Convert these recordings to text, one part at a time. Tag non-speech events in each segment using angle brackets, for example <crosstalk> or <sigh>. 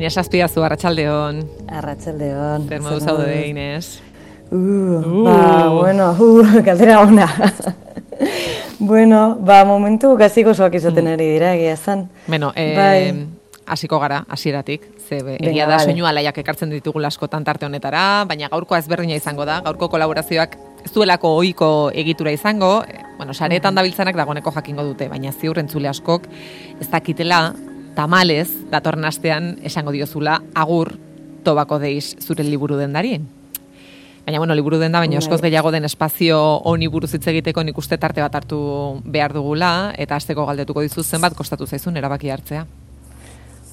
Ines Azpiazu, Arratxaldeon. Arratxaldeon. Zer modu zaude, Ines? Uh, ba, bueno, uh, <laughs> galdera ona. bueno, ba, momentu gaziko zoak izaten ari dira, egia zan. Bueno, eh, Bai. hasiko gara, hasieratik. Ze, be, egia da vale. soinu alaiak ekartzen ditugu askotan tarte honetara, baina gaurkoa ezberdina izango da, gaurko kolaborazioak ez duelako ohiko egitura izango, eh, bueno, saretan dabiltzanak dagoeneko jakingo dute, baina ziur entzule askok ez dakitela tamalez datorren astean esango diozula agur tobako deiz zure liburu dendarien. Baina, bueno, liburu den da, baina Bai. askoz gehiago den espazio honi buruz hitz egiteko nik uste tarte bat hartu behar dugula, eta asteko galdetuko dizu zenbat kostatu zaizun erabaki hartzea.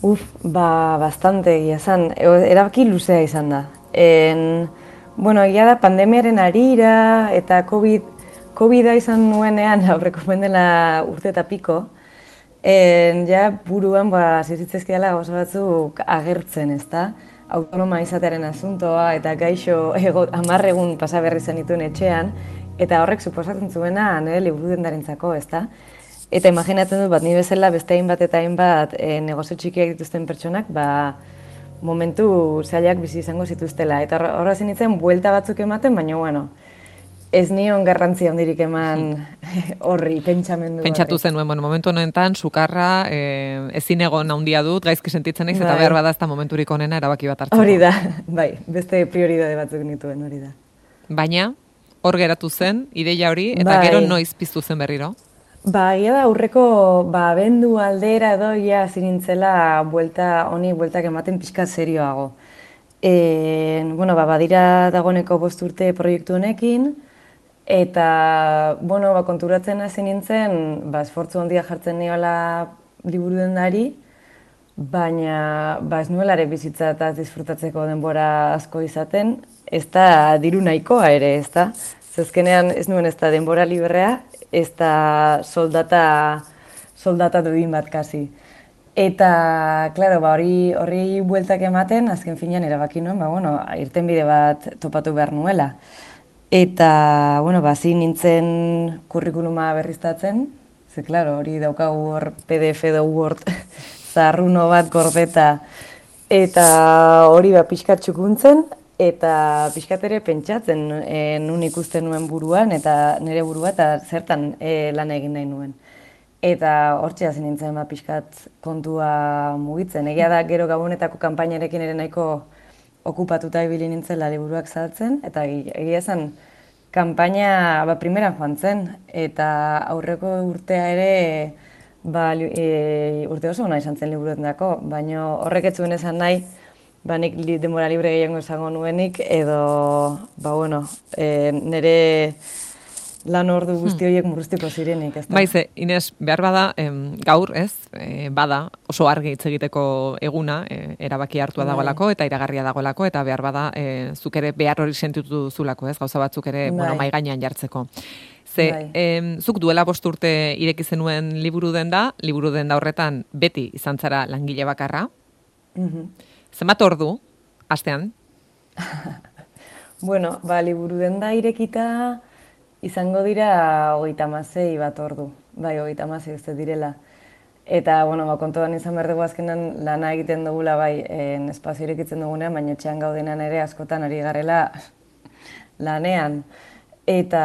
Uf, ba, bastante egia zan. E, erabaki luzea izan da. En, bueno, egia da pandemiaren arira eta COVID, COVID-a izan nuenean <laughs> aurreko dela urte eta piko, en, ja buruan ba, zizitzezkiala gauza batzuk agertzen, ezta? Autonoma izatearen asuntoa eta gaixo ego, amarr egun pasa berri zen dituen etxean, eta horrek suposatzen zuena nire liburu dendarentzako, ezta? Eta imaginatzen dut, bat ni bezala beste hainbat eta hainbat e, negozio txikiak dituzten pertsonak, ba, momentu zailak bizi izango zituztela. Eta hor- horra nintzen buelta batzuk ematen, baina bueno, ez nion garrantzi handirik eman <laughs> horri, pentsamendu Pentsatu zenuen, bueno, momentu honetan, sukarra, e, ezin egon handia dut, gaizki sentitzen naiz, eta Bai. behar bada ez da momenturik onena erabaki bat hartzeko. Hori da, <laughs> bai, beste prioridade batzuk nituen hori da. Baina, hor geratu zen, ideia hori, eta Bai. gero noiz piztu zen berriro. Ba, egia da aurreko ba, bendu aldera edo ja zinintzela buelta, honi bueltak ematen pixka serioago. E, bueno, ba, badira dagoeneko bost urte proiektu honekin, eta, bueno, ba, konturatzen hasi nintzen, ba, esfortzu handia jartzen niola liburu dendari, baina ba, ez nuela ere bizitza eta disfrutatzeko denbora asko izaten, ez da diru nahikoa ere, ez da? Zezkenean ez nuen ez da denbora librea, ez da soldata, soldata duin bat kasi. Eta, klaro, ba, hori, horri bueltak ematen, azken finean erabaki nuen, ba, bueno, irten bide bat topatu behar nuela. Eta, bueno, ba, zin nintzen kurrikuluma berriztatzen, ze, klaro, hori daukagu hor PDF edo Word <laughs> zarruno bat gordeta, eta hori ba, pixkat txukuntzen, eta pixkat ere pentsatzen e, nun ikusten nuen buruan, eta nire burua, eta zertan e, lan egin nahi nuen. Eta hortxe hasi nintzen ba, pixkat kontua mugitzen. Egia da gero gabonetako kanpainarekin ere nahiko okupatuta ibili nintzela liburuak saltzen, eta egi- egia esan kanpaina ba, primeran joan zen, eta aurreko urtea ere ba, e, urte oso ona izan zen liburuetako, baina horrek ez zuen esan nahi, ba, nik li, denbora libre gehiago esango nuenik, edo, ba, bueno, e, nire lan ordu guzti horiek murruztiko zirenik, ez da? Baize, Ines, behar bada, em, gaur, ez, e, bada, oso argi hitz egiteko eguna, e, erabaki hartua Bai. dagoelako, eta iragarria dagoelako, eta behar bada, e, zuk ere behar hori sentitu duzulako, ez, gauza batzuk ere, bueno, Bai. mai gainean jartzeko. Ze, Bai. em, zuk duela bost urte ireki zenuen liburu denda, liburu denda horretan beti izan zara langile bakarra. Mhm. Zenbat ordu, astean? <laughs> Bueno, ba, liburu denda irekita izango dira hogeita hamasei bat ordu. Bai, hogeita hamasei uste direla. Eta, bueno, ba, kontuan izan behar dugu azkenan lana egiten dugula, bai, en espazio irekitzen dugunean, baina etxean gaudenan ere askotan ari garela <laughs> lanean. Eta,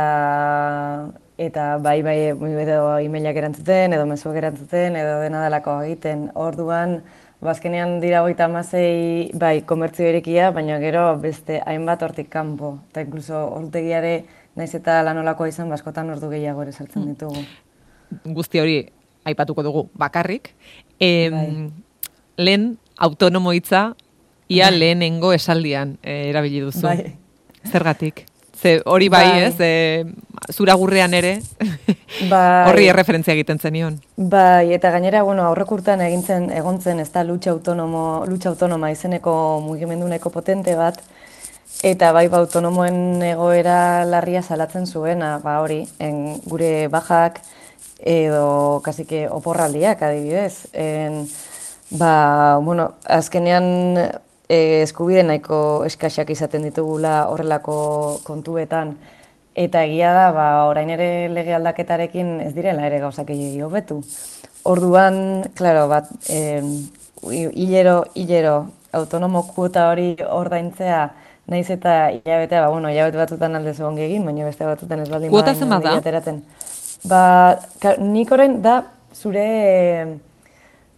eta bai, bai, edo emailak erantzuten, edo mezuak erantzuten, edo dena dalako egiten. Orduan, bazkenean dira hogeita hamasei, bai, komertzio irekia, baina gero beste hainbat hortik kanpo. Eta inkluso ordutegiare, naiz eta lanolakoa izan, baskotan ordu gehiago ere sartzen ditugu. guzti hori aipatuko dugu bakarrik. Em, Bai. Lehen autonomo hitza ia lehenengo esaldian eh, erabili duzu. Bai. Zergatik? Ze hori bai, Bai. ez? E, zura gurrean ere Bai. horri erreferentzia egiten zenion. Bai, eta gainera, bueno, aurreko urtean egintzen egontzen ez da lucha autonomo, lucha autonoma izeneko mugimendu nahiko potente bat, eta bai, ba, autonomoen egoera larria salatzen zuena, ba hori, en, gure bajak edo kasike oporraldiak adibidez. En, ba, bueno, azkenean e, eskubide nahiko eskaxak izaten ditugula horrelako kontuetan, Eta egia da, ba, orain ere lege aldaketarekin ez direla ere gauzak gehiago hobetu. Orduan, claro, bat, hilero, hilero, autonomo kuota hori ordaintzea, naiz eta hilabetea, ba, bueno, hilabete batutan alde zuon egin, baina beste batutan ez baldin Kuota zen da? Ba, ka, nik orain da zure,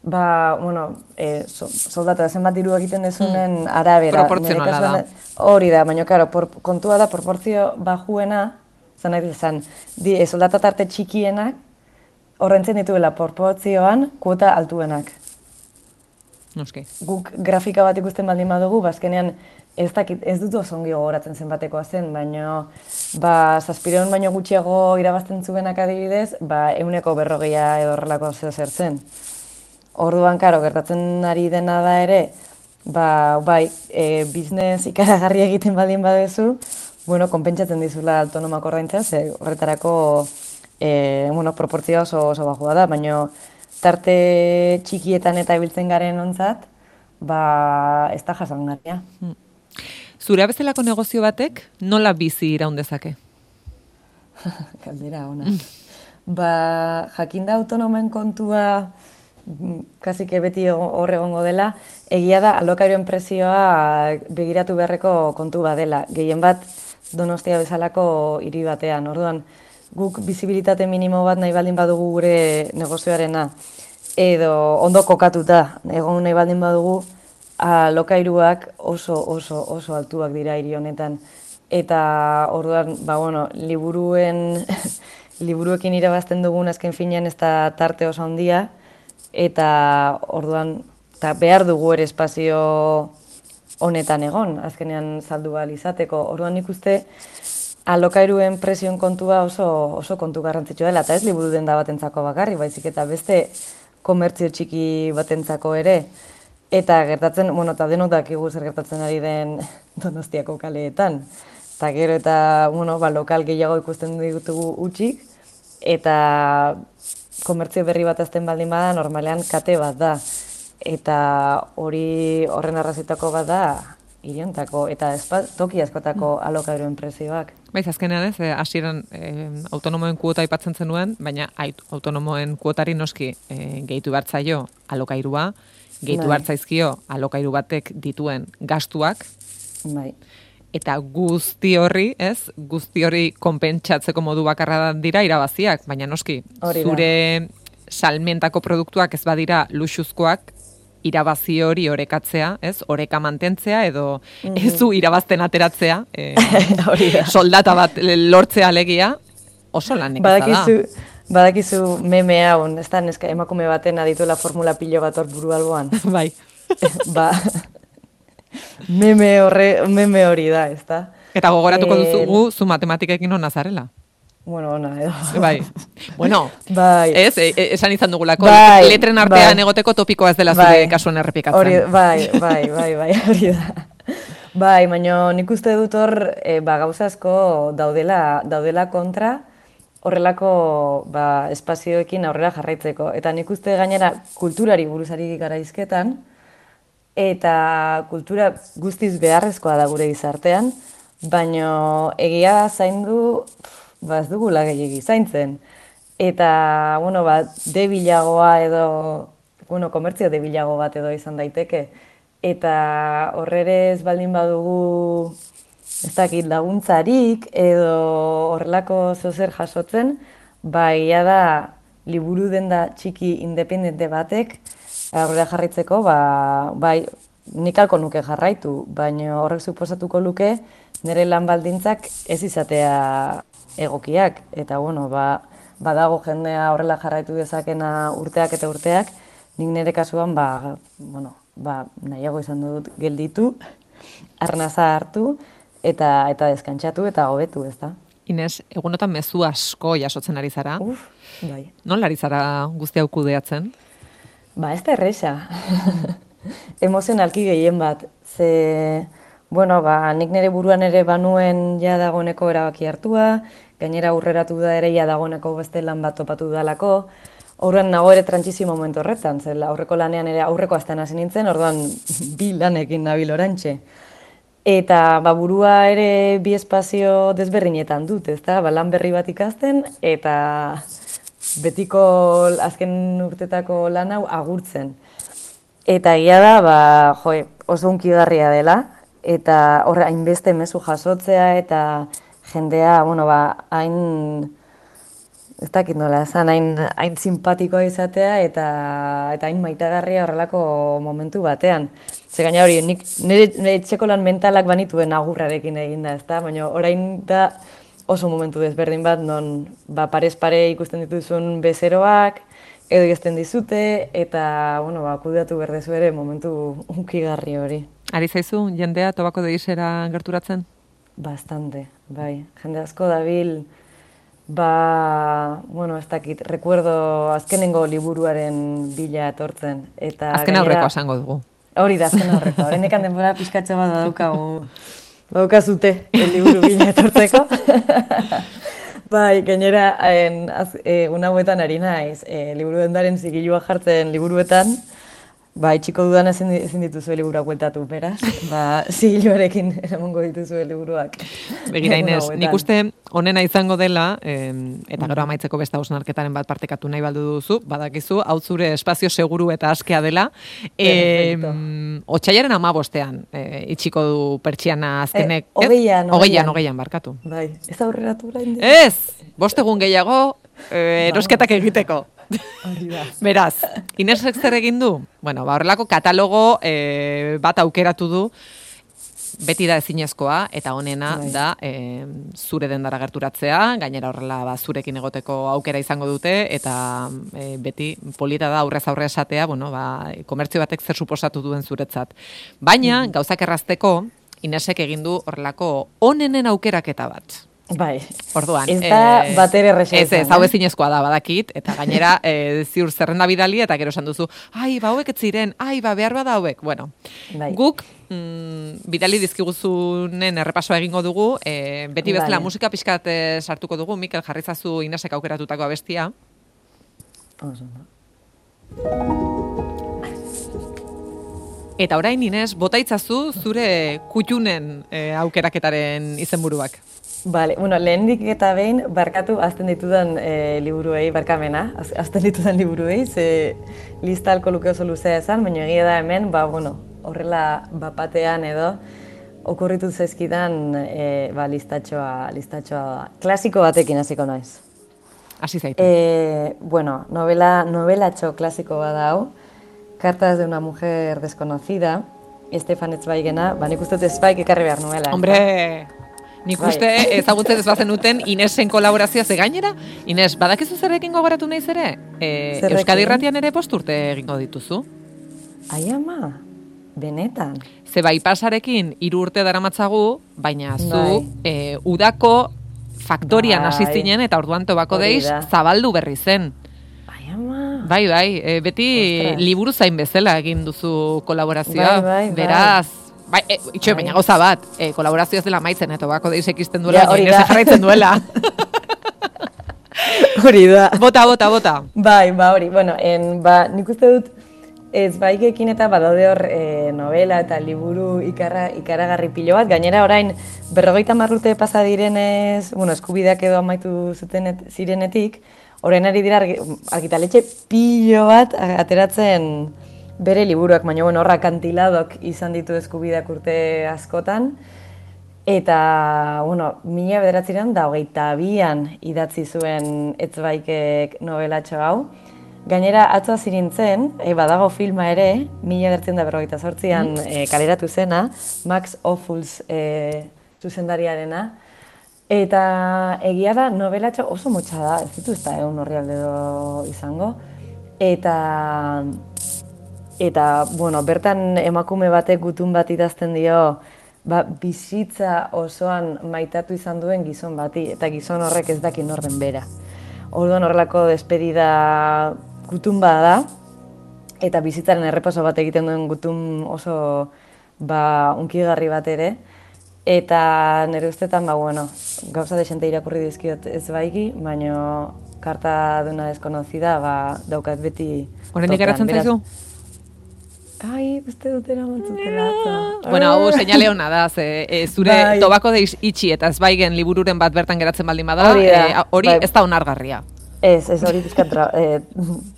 ba, bueno, e, so, soldata zenbat diru egiten dezunen mm. arabera. Proportzionala da. Hori da, baina, karo, por, kontua da, proportzio bajuena, zan nahi izan, di, e, soldata tarte txikienak, horrentzen dituela proportzioan kuota altuenak. Noski. Guk grafika bat ikusten baldin badugu, bazkenean ez dakit, ez dut oso ongi gogoratzen zenbatekoa zen, baina ba, zazpireun baino gutxiago irabazten zuenak adibidez, ba, euneko berrogeia edo horrelako zeo zer zen. Orduan, karo, gertatzen ari dena da ere, ba, bai, e, biznes ikaragarri egiten baldin badezu, bueno, konpentsatzen dizula autonomak ordaintzea, ze horretarako e, bueno, proportzioa oso, oso bajua da, baina tarte txikietan eta ibiltzen garen ontzat, ba, ez da jasangarria. Hmm. Zure bezalako negozio batek nola bizi iraun dezake? <laughs> Kaldera, ona. Ba, jakinda autonomen kontua mm, kasik beti hor egongo dela, egia da alokairoen prezioa begiratu beharreko kontu badela. Gehien bat donostia bezalako hiri batean. Orduan, guk bizibilitate minimo bat nahi baldin badugu gure negozioarena edo ondo kokatuta egon nahi baldin badugu lokairuak oso oso oso altuak dira hiri honetan. Eta orduan ba bueno liburuen <laughs> liburuekin irabazten dugun azken finean ez da tarte oso handia. Eta orduan ta behar dugu ere espazio honetan egon azkenean saldu izateko. Orduan ikuste alokairuen presioen kontua oso oso kontu garrantzitsua dela eta ez liburu denda batentzako bakarri baizik eta beste komertzio txiki batentzako ere Eta gertatzen, bueno, eta denok dakigu zer gertatzen ari den donostiako kaleetan. Eta gero eta, bueno, ba, lokal gehiago ikusten ditugu utxik, eta komertzio berri bat azten baldin bada, normalean kate bat da. Eta hori horren arrazitako bat da, iriontako, eta ezpa, toki askotako mm. alokairuen prezioak. Baiz, azkenean ez, hasieran eh, autonomoen kuota aipatzen zenuen, baina autonomoen kuotari noski eh, gehitu bertzaio alokairua, gehitu bai. hartzaizkio alokairu batek dituen gastuak. Bai. Eta guzti horri, ez? Guzti hori konpentsatzeko modu bakarra dira irabaziak, baina noski, zure salmentako produktuak ez badira luxuzkoak, irabazi hori orekatzea, ez? Oreka mantentzea edo mm -hmm. ez du irabazten ateratzea, <laughs> e, soldata bat lortzea alegia, oso lan da. Badakizu meme hau, ez da, neska emakume baten adituela formula pilo bat hor buru alboan. <laughs> bai. <laughs> ba, meme, horre, meme hori da, ez da. Eta gogoratuko duzu gu, zu matematikekin hona zarela. Bueno, ona, edo. <laughs> Bai. Bueno, bai. ez, e, e, esan izan dugulako, bai, letren artean bai. egoteko topikoa ez dela zure bai. kasuan errepikatzen. Hori, bai, bai, bai, bai, hori da. Bai, baina nik uste dut hor, e, ba, gauzazko daudela, daudela kontra, horrelako ba, espazioekin aurrera jarraitzeko. Eta nik uste gainera kulturari buruzari gara izketan, eta kultura guztiz beharrezkoa da gure gizartean, baino egia zaindu, ba ez dugula gehiagi zaintzen. Eta, bueno, ba, debilagoa edo, bueno, komertzio debilago bat edo izan daiteke. Eta horrerez baldin badugu ez dakit laguntzarik edo horrelako zozer jasotzen, bai da liburu denda txiki independente batek aurrera jarraitzeko, ba, bai nik alko nuke jarraitu, baina horrek suposatuko luke nire lan baldintzak ez izatea egokiak. Eta bueno, ba, badago jendea horrela jarraitu dezakena urteak eta urteak, nik nire kasuan ba, bueno, ba, nahiago izan dut gelditu, <laughs> arnaza hartu, eta eta deskantsatu eta hobetu, ez da? Ines, egunotan mezu asko jasotzen ari zara. Uf, bai. Non lari zara guzti hau kudeatzen? Ba, ez da erresa. <laughs> Emozionalki gehien bat. Ze, bueno, ba, nik nire buruan ere banuen ja dagoeneko erabaki hartua, gainera aurreratu da ere ja dagoeneko beste lan bat topatu dalako, Horren nago ere trantzizio momentu horretan, zela aurreko lanean ere aurreko azten hasi nintzen, orduan <laughs> bi lanekin nabil orantxe. Eta ba, burua ere bi espazio desberdinetan dut, ezta? Ba, lan berri bat ikasten eta betiko azken urtetako lan hau agurtzen. Eta egia da, ba, jo, oso unkigarria dela, eta hor hainbeste mezu jasotzea, eta jendea, bueno, ba, hain, ez dakit nola, esan hain, hain simpatikoa izatea, eta, eta hain maitagarria horrelako momentu batean. Ze gaina hori, nik nire, nire txeko lan mentalak banituen agurrarekin eginda, ez da? Baina orain da oso momentu desberdin bat, non ba, parez pare ikusten dituzun bezeroak, edo egizten dizute, eta, bueno, ba, kudeatu berdezu ere momentu unkigarri hori. Ari zaizu, jendea tobako de izera gerturatzen? Bastante, bai. Jende asko dabil, ba, bueno, ez dakit, recuerdo azkenengo liburuaren bila etortzen. Eta Azken aurreko esango dugu. Hori da, azken aurreko. Horren ekan denbora pixkatxo bat badaukagu, badaukazute, el liburu bila etortzeko. <laughs> Bai, gainera, en, az, e, una hauetan ari naiz, e, liburu dendaren zigilua jartzen liburuetan, Ba, itxiko dudan ezin, ezin dituzu liburuak bueltatu, beraz. Ba, <laughs> zigiluarekin eramongo dituzu liburuak. Begira, Inez, nik uste onena izango dela, eh, eta gero amaitzeko besta osnarketaren bat partekatu nahi baldu duzu, badakizu, hau zure espazio seguru eta askea dela. Eh, Otxaiaren ama bostean, eh, itxiko du pertsiana azkenek. Eh, ogeian, ogeian. Ogeian, barkatu. Bai, ez aurreratu Ez, bostegun gehiago, eh, erosketak egiteko. <laughs> Beraz, Inesek zer egin du? Bueno, ba, horrelako katalogo e, bat aukeratu du, beti da ezinezkoa, eta honena bai. da e, zure dendara gerturatzea, gainera horrela ba, zurekin egoteko aukera izango dute, eta e, beti polita da aurrez aurre esatea, bueno, ba, komertzio batek zer suposatu duen zuretzat. Baina, mm. gauzak errazteko, Inesek egin du horrelako onenen aukeraketa bat. Bai. Orduan. Ez da eh, bater erresa Ez, ez, hau eh? ezinezkoa da, badakit, eta gainera, <laughs> e, ziur zerrenda bidali, eta gero esan duzu, ai, ba, hauek ziren, ai, ba, behar bada hauek. Bueno, bai. guk, mm, bidali dizkiguzunen errepasoa egingo dugu, e, beti bezala bai. musika pixkat sartuko dugu, Mikel jarrizazu inasek aukeratutako abestia. Eta orain, Inez, botaitzazu zure kutxunen e, aukeraketaren izenburuak. Vale, bueno, lehendik eta behin barkatu azten ditudan e, liburuei, barkamena, azten ditudan liburuei, ze lista alko luke oso luzea esan, baina egia da hemen, ba, bueno, horrela bapatean edo, okurritu zaizkidan e, ba, listatxoa, listatxoa klasiko batekin hasiko naiz. Hasi zaitu. E, bueno, novela, novelatxo klasiko bada hau, Cartas de una mujer desconocida, Estefan Etzbaigena, ba, nik uste Ezbaik ekarri behar nuela. Hombre! Nik bai. uste ezagutzen ez bazen uten Inesen kolaborazioa ze gainera. Ines, badakizu zerrekin gogoratu nahi zere? E, Euskadi Irratian ere posturte egingo dituzu? Ai ama, benetan. Ze bai pasarekin hiru urte daramatzagu, baina zu bai. e, udako faktorian hasi bai. zinen eta orduan tobako deiz zabaldu berri zen. Bai, bai, e, beti Ostras. liburu zain bezala egin duzu kolaborazioa. Bai, bai, Beraz, Bai, e, itxo, baina goza bat, e, kolaborazio ez dela maitzen, eta bako deiz ekizten duela, hori da. jarraitzen duela. <laughs> hori da. Bota, bota, bota. Bai, ba, hori, bueno, en, ba, nik uste dut, ez baikekin eta badaude hor e, novela eta liburu ikarra, ikaragarri pilo bat, gainera orain berrogeita marrute pasa direnez, bueno, eskubideak edo amaitu zuten zirenetik, orain ari dira argitaletxe pilo bat ateratzen, bere liburuak, baina bueno, horra kantiladok izan ditu eskubideak urte askotan. Eta, bueno, mila bederatzean da hogeita bian idatzi zuen etzbaikek novelatxo hau. Gainera, atzoa zirintzen, e, badago filma ere, mila bedertzen da berrogeita sortzian mm. e, kaleratu zena, Max Ophuls e, zuzendariarena. Eta egia da, novelatxo oso motxa da, ez ditu ez da egun horri izango. Eta Eta, bueno, bertan emakume batek gutun bat idazten dio, ba, bizitza osoan maitatu izan duen gizon bati, eta gizon horrek ez daki norden bera. Orduan horrelako despedida gutun bat da, eta bizitzaren errepaso bat egiten duen gutun oso ba, unkigarri bat ere, eta nire ustetan, ba, bueno, gauza desente irakurri dizkiot ez baiki, baina karta duna deskonozida, ba, daukat beti... Horren ikaratzen zaizu? Ai, uste dut eramatzutela. Bueno, hau seinale hona da, ze, e, zure bai. tobako deiz itxi eta ez baigen libururen bat bertan geratzen baldin bada, hori, e, hori bai. ez da onargarria. Ez, ez hori pizkat dra, eh,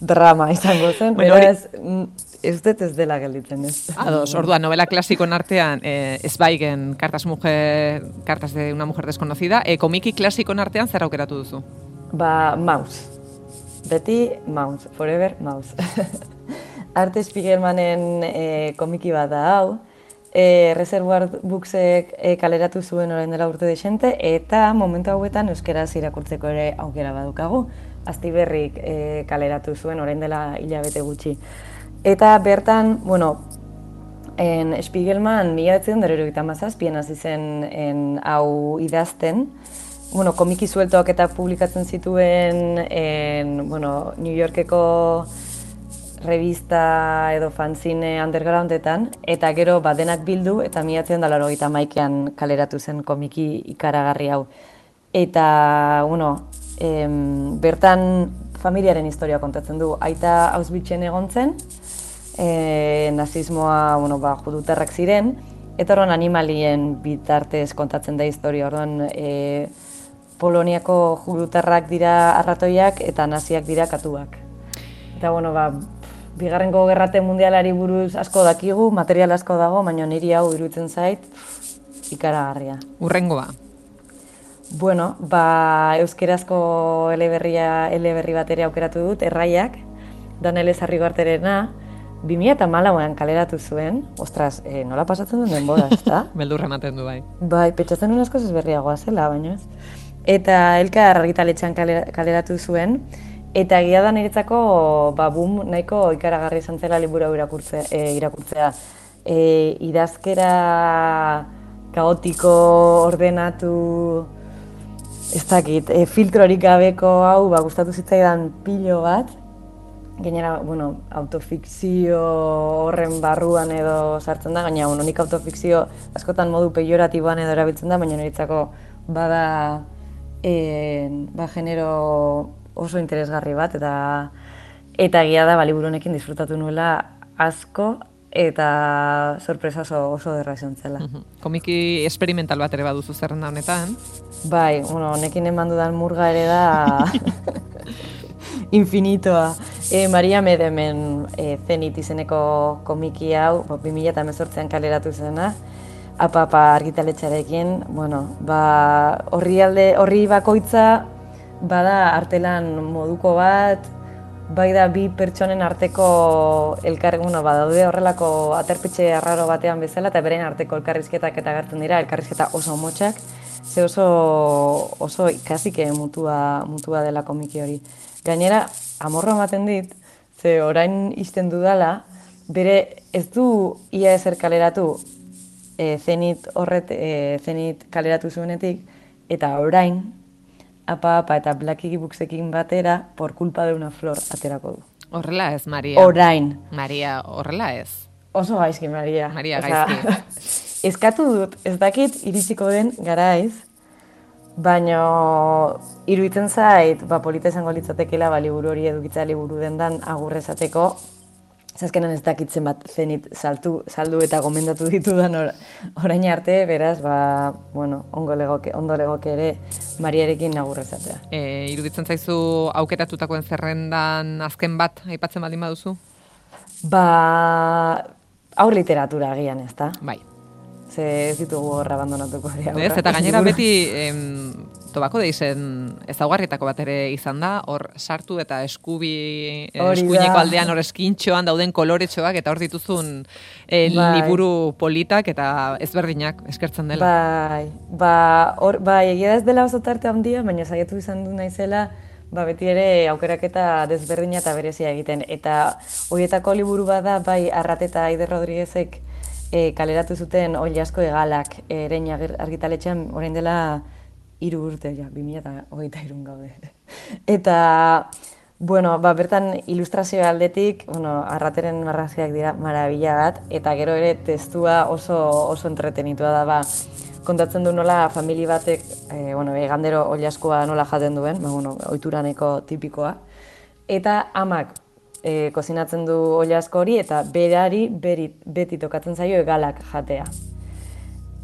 drama izango zen, Bueno, bueno, hori- ez, ez dut ez dela gelditzen, ez. Ados, orduan, novela klasikoen artean, eh, Zweigen, Cartas, mujer, Cartas de una mujer desconocida, e, komiki klasikoen artean zer aukeratu duzu? Ba, Maus. Beti Maus, forever Maus. <laughs> Arte Spiegelmanen e, komiki bat da hau. E, Reservoir Booksek e, kaleratu zuen orain dela urte desente, eta momentu hauetan euskeraz irakurtzeko ere aukera badukagu. Aztiberrik e, kaleratu zuen orain dela hilabete gutxi. Eta bertan, bueno, En Spiegelman mila betzen dara mazazpien hasi zen en, hau idazten. Bueno, komiki sueltoak eta publikatzen zituen en, bueno, New Yorkeko revista edo fanzine undergroundetan, eta gero badenak bildu, eta miatzen da laro maikean kaleratu zen komiki ikaragarri hau. Eta, bueno, em, bertan familiaren historia kontatzen du. Aita Auschwitzen egon zen, e, nazismoa bueno, ba, judutarrak ziren, eta orduan animalien bitartez kontatzen da historia. Orduan, e, Poloniako judutarrak dira arratoiak eta naziak dira katuak. Eta, bueno, ba, bigarrengo gerrate mundialari buruz asko dakigu, material asko dago, baina niri hau iruditzen zait ikaragarria. Urrengoa. Bueno, ba, euskerazko eleberria, eleberri bat ere aukeratu dut, erraiak, Danele Zarrigarterena, 2008an kaleratu zuen, ostras, eh, nola pasatzen duen denbora, <laughs> ezta? Beldurra ematen du bai. bai, petxatzen duen askoz ezberriagoa zela, baina ez. Eta elkar argitaletxean kalera- kaleratu zuen, eta egia da niretzako, ba, boom, nahiko ikaragarri izan zela liburu irakurtzea. E, irakurtzea. E, idazkera kaotiko, ordenatu, ez dakit, e, filtrorik gabeko hau, ba, gustatu zitzaidan pilo bat, Gainera, bueno, autofikzio horren barruan edo sartzen da, gaina, bueno, nik autofikzio askotan modu pejoratiboan edo erabiltzen da, baina niretzako bada e, ba, genero oso interesgarri bat, eta eta egia da, ba, liburu honekin disfrutatu nuela asko, eta sorpresa oso, oso derra izan zela. Mhm. Komiki experimental bat ere baduzu zerrenda honetan. Bai, bueno, honekin eman dudan murga ere da <laughs> infinitoa. E, Maria Medemen e, Zenit izeneko komiki hau, bo, 2018an kaleratu zena, apapa argitaletxarekin, bueno, ba, horri alde, horri bakoitza, bada artelan moduko bat, bai da bi pertsonen arteko elkar, bueno, badaude horrelako aterpetxe arraro batean bezala, eta beren arteko elkarrizketak eta agertzen dira, elkarrizketa oso motxak, ze oso, oso ikasike mutua, mutua dela komiki hori. Gainera, amorro ematen dit, ze orain izten dudala, bere ez du ia ezer kaleratu e, zenit horret, e, zenit kaleratu zuenetik, eta orain, apa, apa eta Black Iggy Booksekin batera, por culpa de una flor aterako du. Horrela ez, Maria. Orain. Maria, horrela ez. Oso gaizki, Maria. Maria, Osea, <laughs> eskatu dut, ez dakit iritsiko den garaiz, baina iruditzen zait, ba, polita izango litzatekela, ba, liburu hori edukitza liburu dendan agurrezateko, Zazkenan ez dakitzen bat zenit saltu, saldu eta gomendatu ditudan or, orain arte, beraz, ba, bueno, ongo legoke, ondo legoke ere Mariarekin agurrezatea. E, iruditzen zaizu aukeratutakoen zerrendan azken bat aipatzen baldin baduzu? Ba, aur literatura agian, ez da? Bai. Ze ez ditugu hor abandonatuko. Ez, eta gainera <laughs> beti em, tobako deizen ezaugarrietako bat ere izan da, hor sartu eta eskubi, eh, eskuineko aldean hor eskintxoan dauden koloretxoak eta hor dituzun eh, Bai. liburu politak eta ezberdinak eskertzen dela. Bai, ba, hor, bai, egia ez dela oso tarte handia, baina saiatu izan du naizela, ba, beti ere aukeraketa desberdina eta berezia egiten. Eta horietako liburu bada, bai, Arrat eta Aider Rodriguezek e, kaleratu zuten Oil asko egalak erein argitaletxean orain dela hiru urte, ja, 2023 gaude. <laughs> Eta, bueno, ba, bertan ilustrazio aldetik, bueno, arrateren marrazkiak dira marabila bat, eta gero ere testua oso, oso entretenitua da, ba, kontatzen du nola famili batek, e, bueno, egandero oliaskoa nola jaten duen, ba, bueno, oituraneko tipikoa, eta amak e, kozinatzen du oliasko hori, eta berari beri, beti tokatzen zaio egalak jatea.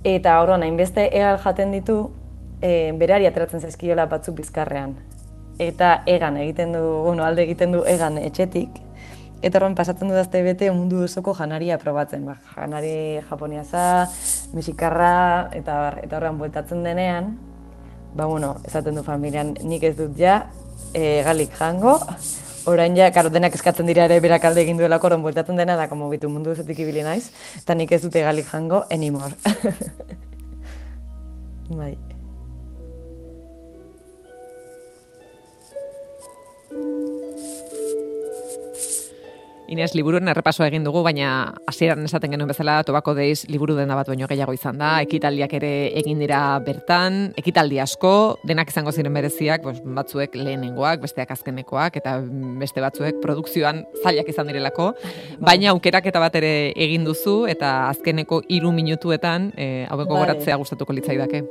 Eta orduan hainbeste egal jaten ditu, e, berari ateratzen zaizkiola batzuk bizkarrean. eta egan egiten du, bueno, alde egiten du egan etxetik, eta horren pasatzen du dazte bete mundu osoko janaria probatzen, ba, janari japoniaza, mexikarra, eta, eta horren bueltatzen denean, ba, bueno, esaten du familian, nik ez dut ja, e, galik jango, orain ja, karo, denak eskatzen dira ere berak alde egin duela koron bueltatzen dena, da, como bitu mundu ezetik ibili naiz, eta nik ez dute galik jango, anymore. <laughs> bai. Inez, liburuen errepasoa egin dugu, baina hasieran esaten genuen bezala, tobako deiz liburu dena bat baino gehiago izan da, ekitaldiak ere egin dira bertan, ekitaldi asko, denak izango ziren bereziak, pues, batzuek lehenengoak, besteak azkenekoak, eta beste batzuek produkzioan zailak izan direlako, bai. baina aukerak eta bat ere egin duzu, eta azkeneko hiru minutuetan, e, haueko bai. goratzea gustatuko litzaidake.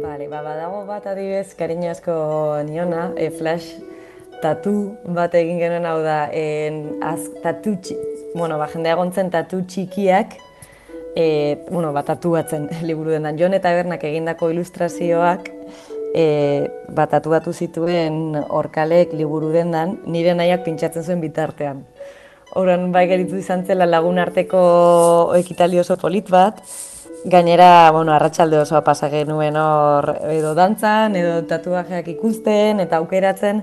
Bale, ba, badago bat adibez, kariño asko niona, e, flash tatu bat egin genuen hau da, en, az, tatu bueno, ba, jendea gontzen tatu txikiak, e, bueno, ba, tatu batzen <laughs> liburu dendan. Jon eta Bernak egindako ilustrazioak, e, ba, tatu batu zituen orkalek liburu dendan, nire nahiak pintsatzen zuen bitartean. Horan, bai geritu izan zela lagun arteko ekitaldi oso polit bat, Gainera, bueno, arratsalde osoa pasa genuen hor edo dantzan, edo tatuajeak ikusten eta aukeratzen,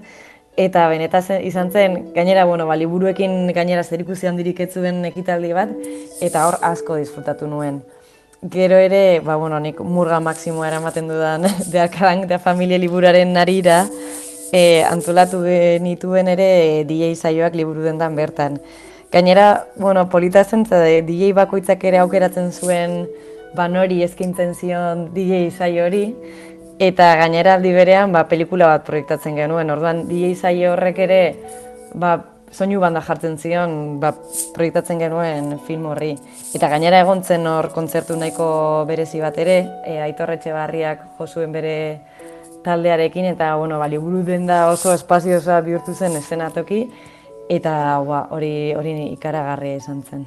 Eta benetaz izan zen, gainera, bueno, ba, liburuekin gainera zer ikusi handirik etzuen ekitaldi bat, eta hor asko disfrutatu nuen. Gero ere, ba, bueno, nik murga maksimoa eramaten dudan <laughs> beharkadan da familia liburaren narira, e, antolatu genituen ere DJ saioak liburu dendan bertan. Gainera, bueno, polita zen, DJ bakoitzak ere aukeratzen zuen banori eskintzen zion DJ saio hori, Eta gainera aldi berean, ba, pelikula bat proiektatzen genuen. Orduan, DJ saio horrek ere, ba, soinu banda jartzen zion, ba, proiektatzen genuen film horri. Eta gainera egontzen hor kontzertu nahiko berezi bat ere, e, aitorretxe barriak josuen bere taldearekin, eta bueno, ba, liburu den da oso espazioa bihurtu zen esenatoki, eta ba, hori hori ikaragarria izan zen.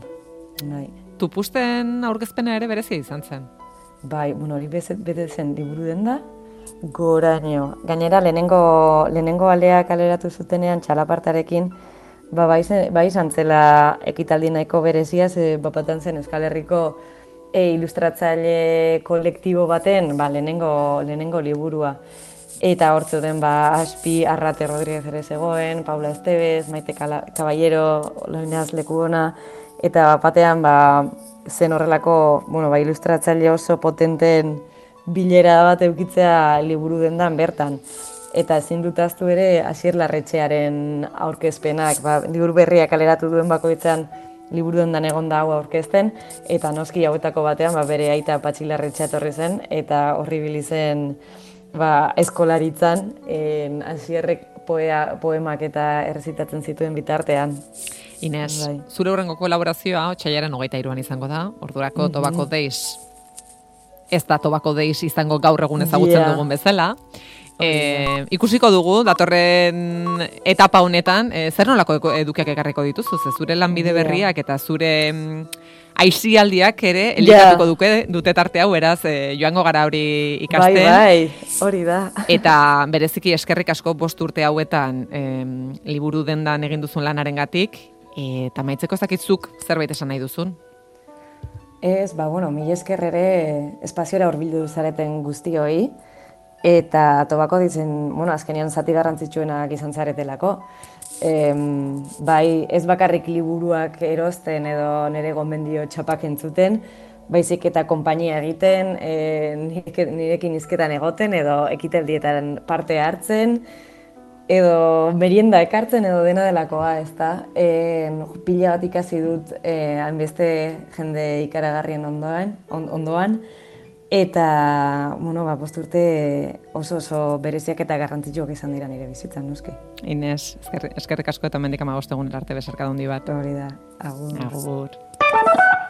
Bai. Tupusten aurkezpena ere berezia izan zen? Bai, bueno, hori bete zen liburu den da, Goraino. Gainera, lehenengo, lehenengo alea kaleratu zutenean txalapartarekin, ba, bai, bai izan zela ekitaldi nahiko berezia, ze bapatan zen Euskal Herriko e, ilustratzaile kolektibo baten, ba, lehenengo, lehenengo liburua. Eta hortzu den, ba, Aspi, Arrate Rodríguez ere zegoen, Paula Estebez, Maite Caballero, Loinaz Lekuona, eta batean, ba, zen horrelako, bueno, ba, ilustratzaile oso potenten, bilera bat eukitzea liburu dendan bertan. Eta ezin dut aztu ere Asier Larretxearen aurkezpenak, ba, liburu berriak kaleratu duen bakoitzan liburu dendan egon da hau aurkezten, eta noski hauetako batean ba, bere aita Patxi Larretxea etorri zen, eta horri bilizen ba, eskolaritzan, en, Asierrek poea, poemak eta errezitatzen zituen bitartean. Inez, bai. zure horrengo kolaborazioa, txaiaren hogeita iruan izango da, ordurako mm -hmm. tobako deiz ez da tobako deiz izango gaur egun ezagutzen dugun bezala. E, ikusiko dugu, datorren etapa honetan, e, zer nolako edukiak ekarriko dituzu, ze zure lanbide berriak eta zure mm, aizialdiak ere elikatuko duke dute tarte hau eraz e, joango gara hori ikasten. Bai, bai, hori da. Eta bereziki eskerrik asko bost urte hauetan e, liburu dendan egin duzun lanaren gatik, eta maitzeko zakitzuk zerbait esan nahi duzun. Ez, ba, bueno, mi esker ere espaziora horbildu zareten guztioi, eta tobako ditzen, bueno, azkenean zati garrantzitsuenak izan zaretelako. E, bai, ez bakarrik liburuak erosten edo nire gomendio txapak entzuten, baizik eta konpainia egiten, e, nirekin izketan egoten edo ekiteldietan parte hartzen, edo merienda ekartzen edo dena delakoa, ez da. E, pila bat ikasi dut e, hainbeste jende ikaragarrien ondoan, ondoan eta, bueno, ba, posturte oso oso bereziak eta garrantzitsuak izan dira nire bizitzan, nuske. Inez, eskerrik asko eta mendik amagostegun arte besarka bat. Hori da, agur. Agur.